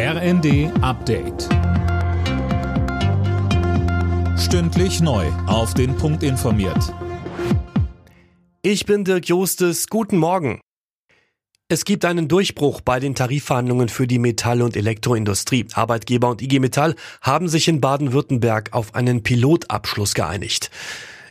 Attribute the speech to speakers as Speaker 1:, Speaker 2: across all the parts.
Speaker 1: RND Update. Stündlich neu. Auf den Punkt informiert.
Speaker 2: Ich bin Dirk Jostes. Guten Morgen. Es gibt einen Durchbruch bei den Tarifverhandlungen für die Metall- und Elektroindustrie. Arbeitgeber und IG Metall haben sich in Baden-Württemberg auf einen Pilotabschluss geeinigt.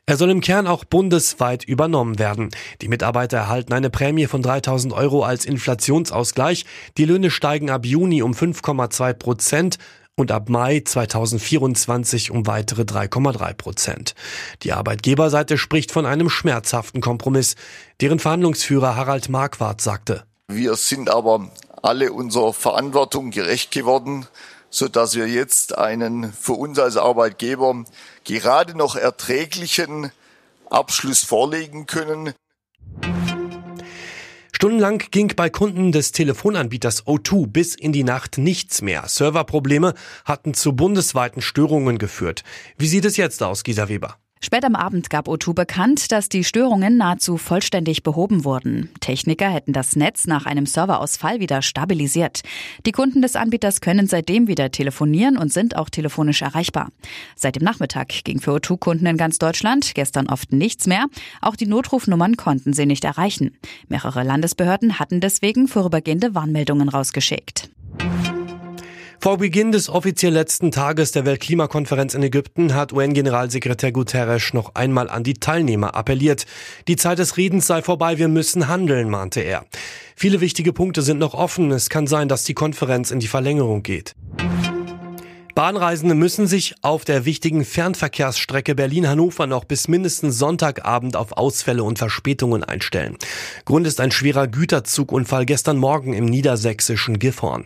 Speaker 2: Er soll im Kern auch bundesweit übernommen werden. Die Mitarbeiter erhalten eine Prämie von 3000 Euro als Inflationsausgleich. Die Löhne steigen ab Juni um 5,2 Prozent und ab Mai 2024 um weitere 3,3 Prozent. Die Arbeitgeberseite spricht von einem schmerzhaften Kompromiss, deren Verhandlungsführer Harald Marquardt sagte.
Speaker 3: Wir sind aber alle unserer Verantwortung gerecht geworden so dass wir jetzt einen für uns als Arbeitgeber gerade noch erträglichen Abschluss vorlegen können.
Speaker 2: Stundenlang ging bei Kunden des Telefonanbieters O2 bis in die Nacht nichts mehr. Serverprobleme hatten zu bundesweiten Störungen geführt. Wie sieht es jetzt aus, Gisa Weber?
Speaker 4: Spät am Abend gab O2 bekannt, dass die Störungen nahezu vollständig behoben wurden. Techniker hätten das Netz nach einem Serverausfall wieder stabilisiert. Die Kunden des Anbieters können seitdem wieder telefonieren und sind auch telefonisch erreichbar. Seit dem Nachmittag ging für O2-Kunden in ganz Deutschland gestern oft nichts mehr. Auch die Notrufnummern konnten sie nicht erreichen. Mehrere Landesbehörden hatten deswegen vorübergehende Warnmeldungen rausgeschickt.
Speaker 2: Vor Beginn des offiziell letzten Tages der Weltklimakonferenz in Ägypten hat UN-Generalsekretär Guterres noch einmal an die Teilnehmer appelliert. Die Zeit des Redens sei vorbei, wir müssen handeln, mahnte er. Viele wichtige Punkte sind noch offen. Es kann sein, dass die Konferenz in die Verlängerung geht. Bahnreisende müssen sich auf der wichtigen Fernverkehrsstrecke Berlin-Hannover noch bis mindestens Sonntagabend auf Ausfälle und Verspätungen einstellen. Grund ist ein schwerer Güterzugunfall gestern Morgen im niedersächsischen Gifhorn.